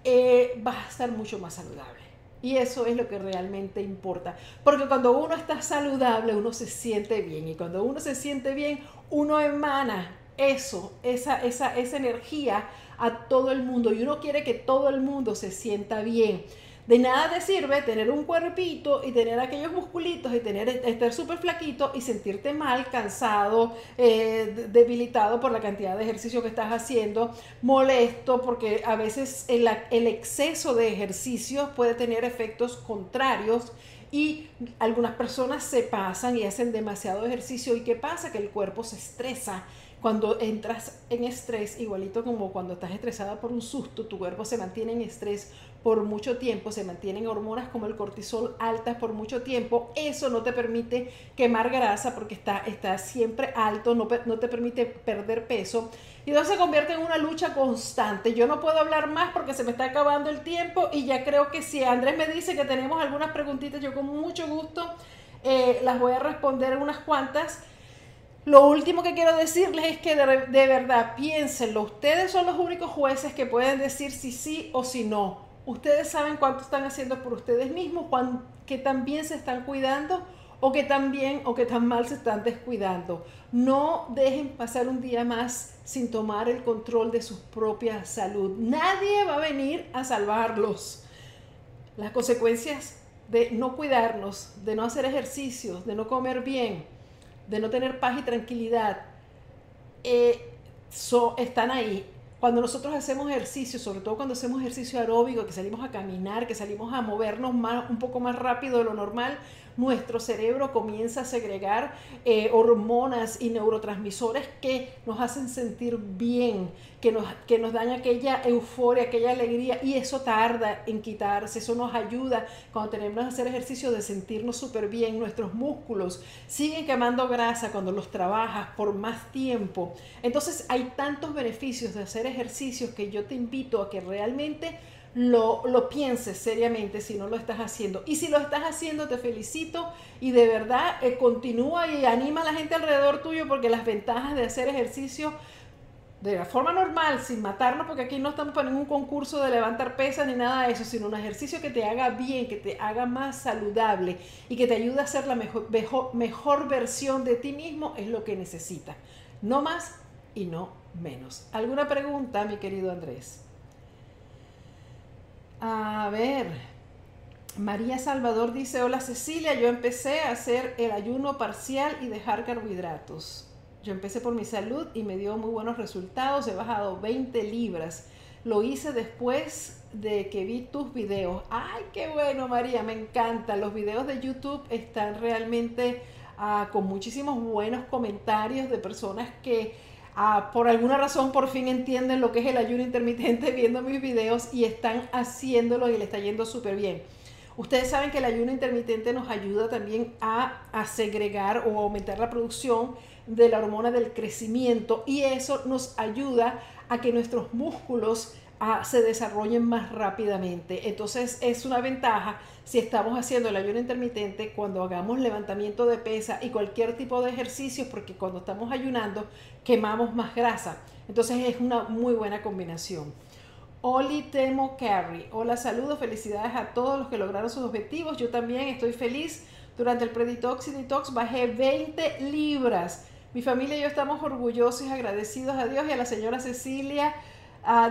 eh, vas a estar mucho más saludable. Y eso es lo que realmente importa. Porque cuando uno está saludable, uno se siente bien. Y cuando uno se siente bien, uno emana eso, esa, esa, esa energía a todo el mundo y uno quiere que todo el mundo se sienta bien. De nada te sirve tener un cuerpito y tener aquellos musculitos y tener, estar súper flaquito y sentirte mal, cansado, eh, debilitado por la cantidad de ejercicio que estás haciendo, molesto, porque a veces el, el exceso de ejercicio puede tener efectos contrarios y algunas personas se pasan y hacen demasiado ejercicio y ¿qué pasa? Que el cuerpo se estresa cuando entras en estrés, igualito como cuando estás estresada por un susto, tu cuerpo se mantiene en estrés por mucho tiempo, se mantienen hormonas como el cortisol altas por mucho tiempo, eso no te permite quemar grasa porque está, está siempre alto, no, no te permite perder peso. Y entonces se convierte en una lucha constante. Yo no puedo hablar más porque se me está acabando el tiempo y ya creo que si Andrés me dice que tenemos algunas preguntitas, yo con mucho gusto eh, las voy a responder unas cuantas. Lo último que quiero decirles es que de, verdad piénsenlo. Ustedes son los únicos jueces que pueden decir si sí o si no. Ustedes saben cuánto están haciendo por ustedes mismos, que también se están cuidando o que también o que tan mal se están descuidando. No dejen pasar un día más sin tomar el control de su propia salud. Nadie va a venir a salvarlos. Las consecuencias de no cuidarnos, de no hacer ejercicios, de no comer bien, de no tener paz y tranquilidad, eh, están ahí. Cuando nosotros hacemos ejercicio, sobre todo cuando hacemos ejercicio aeróbico, que salimos a caminar, que salimos a movernos más, un poco más rápido de lo normal, nuestro cerebro comienza a segregar eh, hormonas y neurotransmisores que nos hacen sentir bien, que nos, que nos dan aquella euforia, aquella alegría y eso tarda en quitarse, eso nos ayuda cuando tenemos que hacer ejercicio de sentirnos súper bien, nuestros músculos siguen quemando grasa cuando los trabajas por más tiempo. Entonces hay tantos beneficios de hacer ejercicios que yo te invito a que realmente lo, lo, pienses seriamente si no lo estás haciendo. Y si lo estás haciendo, te felicito y de verdad eh, continúa y anima a la gente alrededor tuyo porque las ventajas de hacer ejercicio de la forma normal, sin matarnos, porque aquí no estamos para ningún concurso de levantar pesas ni nada de eso, sino un ejercicio que te haga bien, que te haga más saludable y que te ayude a ser la mejor, mejor, mejor versión de ti mismo, es lo que necesitas. No más y no menos. ¿Alguna pregunta, mi querido Andrés? A ver, María Salvador dice, hola Cecilia, yo empecé a hacer el ayuno parcial y dejar carbohidratos. Yo empecé por mi salud y me dio muy buenos resultados, he bajado 20 libras. Lo hice después de que vi tus videos. Ay, qué bueno María, me encanta. Los videos de YouTube están realmente ah, con muchísimos buenos comentarios de personas que Ah, por alguna razón por fin entienden lo que es el ayuno intermitente viendo mis videos y están haciéndolo y le está yendo súper bien. Ustedes saben que el ayuno intermitente nos ayuda también a, a, segregar o aumentar la producción de la hormona del crecimiento y eso nos ayuda a que nuestros músculos se desarrollen más rápidamente. Entonces es una ventaja si estamos haciendo el ayuno intermitente cuando hagamos levantamiento de pesa y cualquier tipo de ejercicio, porque cuando estamos ayunando quemamos más grasa. Entonces es una muy buena combinación. Oli Temo Carry. Hola, saludos, felicidades a todos los que lograron sus objetivos. Yo también estoy feliz. Durante el Preditox y Detox bajé 20 libras. Mi familia y yo estamos orgullosos y agradecidos a Dios y a la señora Cecilia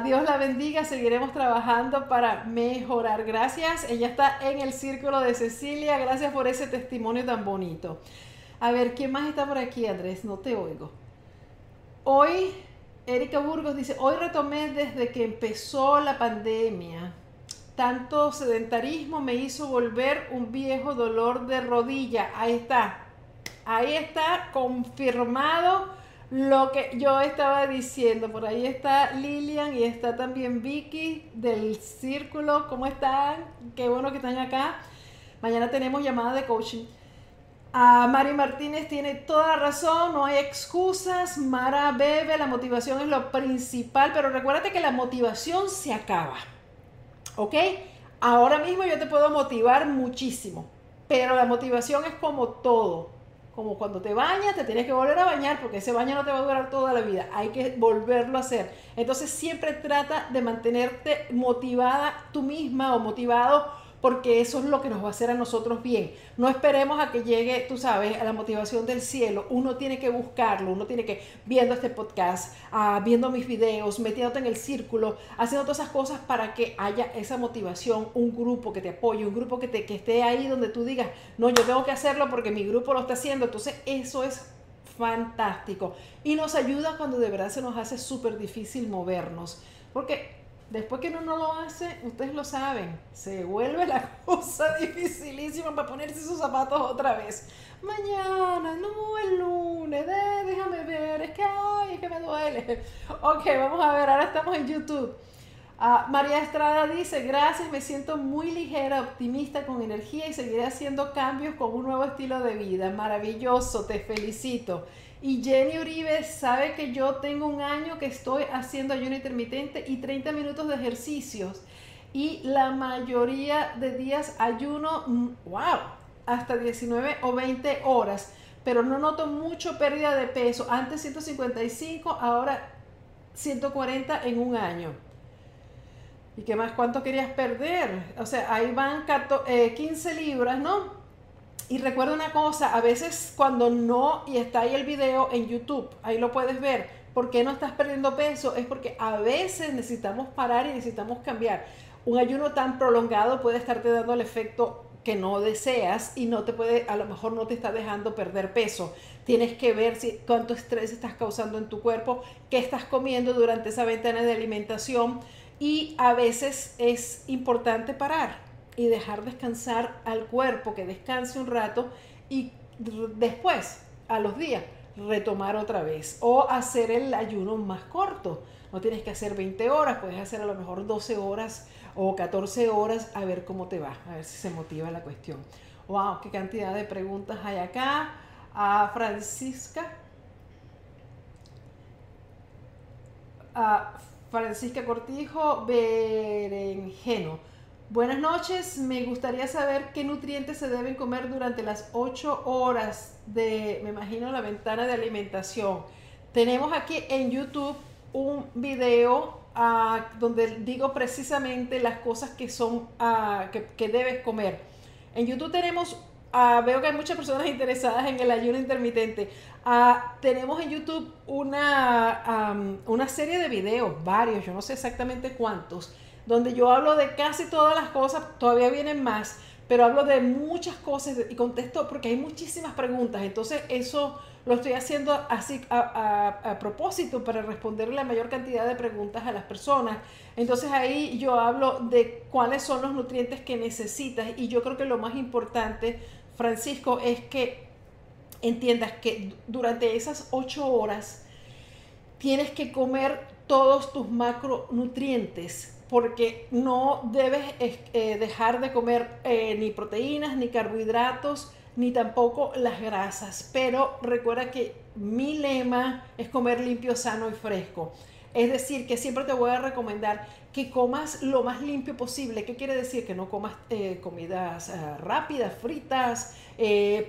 Dios la bendiga, seguiremos trabajando para mejorar. Gracias, ella está en el círculo de Cecilia, gracias por ese testimonio tan bonito. A ver, ¿quién más está por aquí, Andrés? No te oigo. Hoy, Erika Burgos dice, hoy retomé desde que empezó la pandemia. Tanto sedentarismo me hizo volver un viejo dolor de rodilla. Ahí está. Ahí está confirmado lo que yo estaba diciendo. Por ahí está Lilian y está también Vicky del Círculo. ¿Cómo están? Qué bueno que están acá. Mañana tenemos llamada de coaching. A Mari Martínez tiene toda la razón, no hay excusas. Mara bebe, la motivación es lo principal, pero recuérdate que la motivación se acaba. ¿Ok? Ahora mismo yo te puedo motivar muchísimo, pero la motivación es como todo como cuando te bañas, te tienes que volver a bañar porque ese baño no te va a durar toda la vida. Hay que volverlo a hacer. Entonces siempre trata de mantenerte motivada tú misma o motivado porque eso es lo que nos va a hacer a nosotros bien. No esperemos a que llegue, tú sabes, a la motivación del cielo. Uno tiene que buscarlo, uno tiene que, viendo este podcast, uh, viendo mis videos, metiéndote en el círculo, haciendo todas esas cosas para que haya esa motivación, un grupo que te apoye, un grupo que, te, que esté ahí donde tú digas, no, yo tengo que hacerlo porque mi grupo lo está haciendo. Entonces eso es fantástico y nos ayuda cuando de verdad se nos hace súper difícil movernos. Porque Después que uno no lo hace, ustedes lo saben, se vuelve la cosa dificilísima para ponerse sus zapatos otra vez. Mañana, no el lunes, déjame ver, es que ay, es que me duele. Ok, vamos a ver, ahora estamos en YouTube. Ah, María Estrada dice, gracias, me siento muy ligera, optimista, con energía y seguiré haciendo cambios con un nuevo estilo de vida. Maravilloso, te felicito. Y Jenny Uribe sabe que yo tengo un año que estoy haciendo ayuno intermitente y 30 minutos de ejercicios. Y la mayoría de días ayuno, wow, mm, hasta 19 o 20 horas. Pero no noto mucho pérdida de peso. Antes 155, ahora 140 en un año. ¿Y qué más? ¿Cuánto querías perder? O sea, ahí van 15 eh, libras, ¿no? Y recuerda una cosa, a veces cuando no, y está ahí el video en YouTube, ahí lo puedes ver, ¿por qué no estás perdiendo peso? Es porque a veces necesitamos parar y necesitamos cambiar. Un ayuno tan prolongado puede estarte dando el efecto que no deseas y no te puede, a lo mejor no te está dejando perder peso. Tienes que ver si, cuánto estrés estás causando en tu cuerpo, qué estás comiendo durante esa ventana de alimentación y a veces es importante parar y dejar descansar al cuerpo, que descanse un rato y después, a los días, retomar otra vez o hacer el ayuno más corto. No tienes que hacer 20 horas, puedes hacer a lo mejor 12 horas o 14 horas a ver cómo te va, a ver si se motiva la cuestión. ¡Wow! ¡Qué cantidad de preguntas hay acá! A Francisca. A Francisca Cortijo Berenjeno. Buenas noches, me gustaría saber qué nutrientes se deben comer durante las 8 horas de, me imagino, la ventana de alimentación. Tenemos aquí en YouTube un video ah, donde digo precisamente las cosas que son ah, que, debes comer. En YouTube tenemos, ah, veo que hay muchas personas interesadas en el ayuno intermitente. tenemos en YouTube una, una serie de videos, varios, yo no sé exactamente cuántos donde yo hablo de casi todas las cosas, todavía vienen más, pero hablo de muchas cosas y contesto porque hay muchísimas preguntas. Entonces eso lo estoy haciendo así a, propósito para responder la mayor cantidad de preguntas a las personas. Entonces ahí yo hablo de cuáles son los nutrientes que necesitas y yo creo que lo más importante, Francisco, es que entiendas que durante esas ocho horas tienes que comer todos tus macronutrientes porque no debes eh, dejar de comer eh, ni proteínas, ni carbohidratos, ni tampoco las grasas. Pero recuerda que mi lema es comer limpio, sano y fresco. Es decir, que siempre te voy a recomendar que comas lo más limpio posible. ¿Qué quiere decir? Que no comas eh, comidas rápidas, fritas,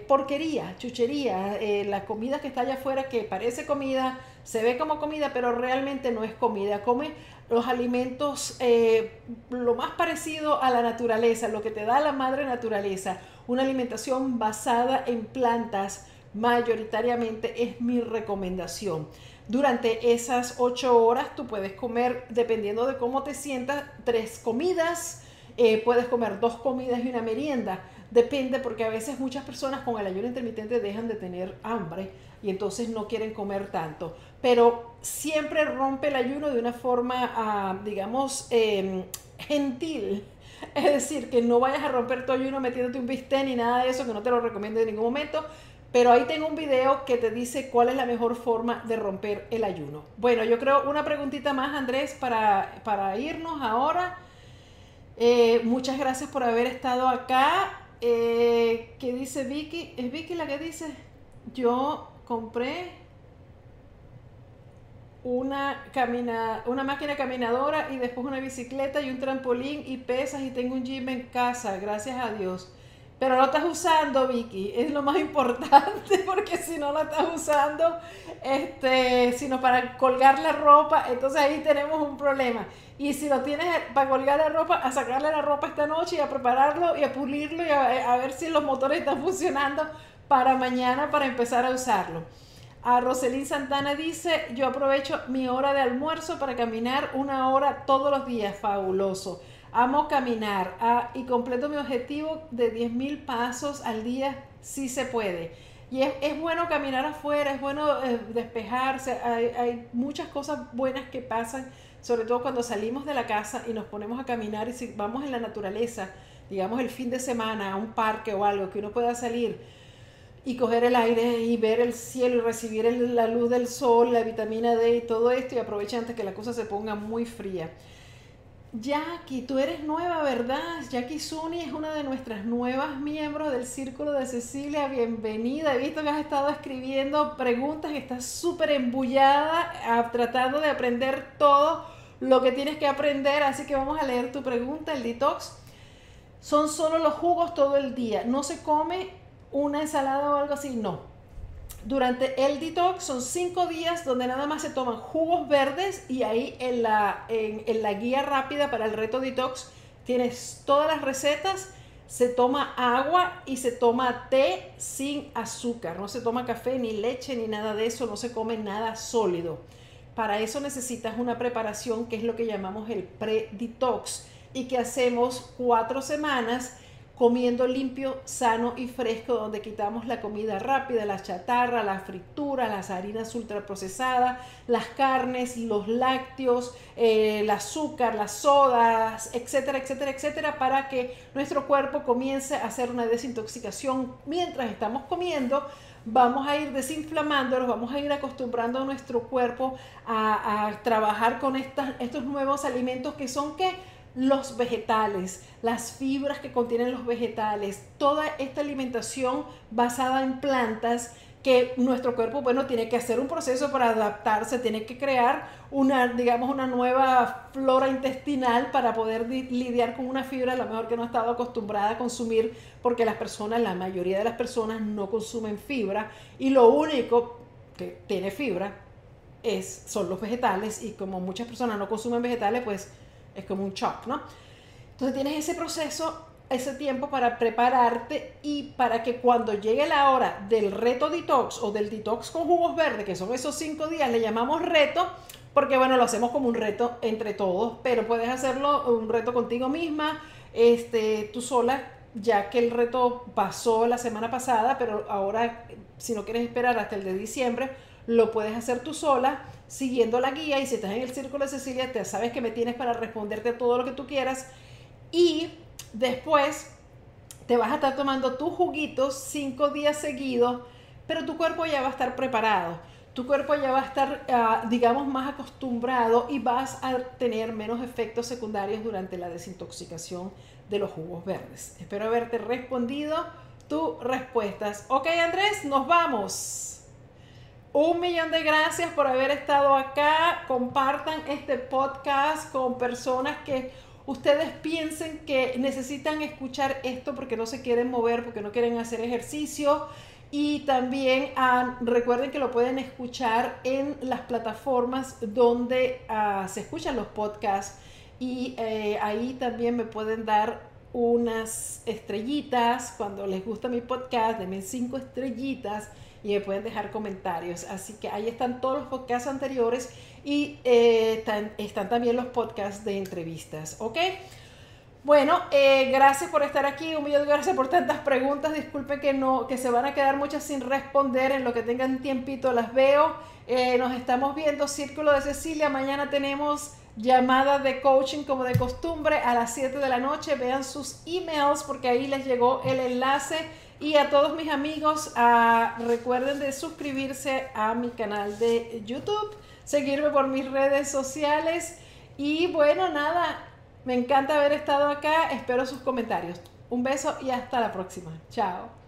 porquería, chuchería, la comida que está allá afuera que parece comida, se ve como comida, pero realmente no es comida. Come los alimentos eh, lo más parecido a la naturaleza, lo que te da la madre naturaleza, una alimentación basada en plantas mayoritariamente es mi recomendación. Durante esas ocho horas tú puedes comer, dependiendo de cómo te sientas, tres comidas, eh, puedes comer dos comidas y una merienda. Depende porque a veces muchas personas con el ayuno intermitente dejan de tener hambre y entonces no quieren comer tanto pero siempre rompe el ayuno de una forma, ah, digamos, em, gentil. Es decir, que no vayas a romper tu ayuno metiéndote un bistec ni nada de eso, que no te lo recomiendo en ningún momento. Pero ahí tengo un video que te dice cuál es la mejor forma de romper el ayuno. Bueno, yo creo una preguntita más, Andrés, para, irnos ahora. Eh, muchas gracias por haber estado acá. Eh, ¿Qué dice Vicky? ¿Es Vicky la que dice? Yo compré una, camina, una máquina caminadora y después una bicicleta y un trampolín y pesas y tengo un gym en casa, gracias a Dios. Pero lo estás usando, Vicky, es lo más importante porque si no lo estás usando, este, sino para colgar la ropa, entonces ahí tenemos un problema. Y si lo tienes para colgar la ropa, a sacarle la ropa esta noche y a prepararlo y a pulirlo y a ver si los motores están funcionando para mañana para empezar a usarlo. A Roselín Santana dice, yo aprovecho mi hora de almuerzo para caminar una hora todos los días, fabuloso. Amo caminar ah, y completo mi objetivo de 10.000 pasos al día si se puede. Y es, bueno caminar afuera, es bueno eh, despejarse, hay, hay, muchas cosas buenas que pasan, sobre todo cuando salimos de la casa y nos ponemos a caminar y si vamos en la naturaleza, digamos el fin de semana a un parque o algo, que uno pueda salir y coger el aire y ver el cielo y recibir la luz del sol, la vitamina D y todo esto y aprovechar antes que la cosa se ponga muy fría. Jackie, tú eres nueva, ¿verdad? Jackie Suni es una de nuestras nuevas miembros del Círculo de Cecilia. Bienvenida. He visto que has estado escribiendo preguntas, estás súper embullada, tratando de aprender todo lo que tienes que aprender. Así que vamos a leer tu pregunta, el detox. Son solo los jugos todo el día. No se come una ensalada o algo así, no. Durante el detox son cinco días donde nada más se toman jugos verdes y ahí en la, en, la guía rápida para el reto detox tienes todas las recetas se toma agua y se toma té sin azúcar. No se toma café, ni leche, ni nada de eso. No se come nada sólido. Para eso necesitas una preparación que es lo que llamamos el pre-detox y que hacemos cuatro semanas comiendo limpio, sano y fresco, donde quitamos la comida rápida, la chatarra, la fritura, las harinas ultraprocesadas, las carnes, los lácteos, eh, el azúcar, las sodas, etcétera, etcétera, etcétera, para que nuestro cuerpo comience a hacer una desintoxicación mientras estamos comiendo. Vamos a ir desinflamándonos, vamos a ir acostumbrando a nuestro cuerpo a, trabajar con estos nuevos alimentos que son que los vegetales, las fibras que contienen los vegetales, toda esta alimentación basada en plantas que nuestro cuerpo, bueno, tiene que hacer un proceso para adaptarse, tiene que crear una, digamos, una nueva flora intestinal para poder lidiar con una fibra a lo mejor que no ha estado acostumbrada a consumir, porque las personas, la mayoría de las personas no consumen fibra y lo único que tiene fibra es, son los vegetales y como muchas personas no consumen vegetales, pues es como un shock, ¿no? Entonces tienes ese proceso, ese tiempo para prepararte y para que cuando llegue la hora del reto detox o del detox con jugos verdes, que son esos cinco días, le llamamos reto, porque bueno, lo hacemos como un reto entre todos, pero puedes hacerlo un reto contigo misma, este, tú sola, ya que el reto pasó la semana pasada, pero ahora si no quieres esperar hasta el de diciembre, lo puedes hacer tú sola siguiendo la guía y si estás en el círculo de Cecilia, te sabes que me tienes para responderte todo lo que tú quieras y después te vas a estar tomando tus juguitos cinco días seguidos, pero tu cuerpo ya va a estar preparado. Tu cuerpo ya va a estar, ah, digamos, más acostumbrado y vas a tener menos efectos secundarios durante la desintoxicación de los jugos verdes. Espero haberte respondido tus respuestas. Ok, Andrés, nos vamos. Un millón de gracias por haber estado acá. Compartan este podcast con personas que ustedes piensen que necesitan escuchar esto porque no se quieren mover, porque no quieren hacer ejercicio. Y también ah, recuerden que lo pueden escuchar en las plataformas donde ah, se escuchan los podcasts. Y eh, ahí también me pueden dar unas estrellitas. Cuando les gusta mi podcast, denme cinco estrellitas y me pueden dejar comentarios. Así que ahí están todos los podcasts anteriores y eh, están, también los podcasts de entrevistas, ¿ok? Bueno, eh, gracias por estar aquí, un millón de gracias por tantas preguntas. Disculpe que no, que se van a quedar muchas sin responder. En lo que tengan tiempito las veo. Eh, nos estamos viendo Círculo de Cecilia. Mañana tenemos llamada de coaching como de costumbre a las 7 de la noche. Vean sus emails porque ahí les llegó el enlace y a todos mis amigos, ah, recuerden de suscribirse a mi canal de YouTube, seguirme por mis redes sociales. Y bueno, nada, me encanta haber estado acá. Espero sus comentarios. Un beso y hasta la próxima. Chao.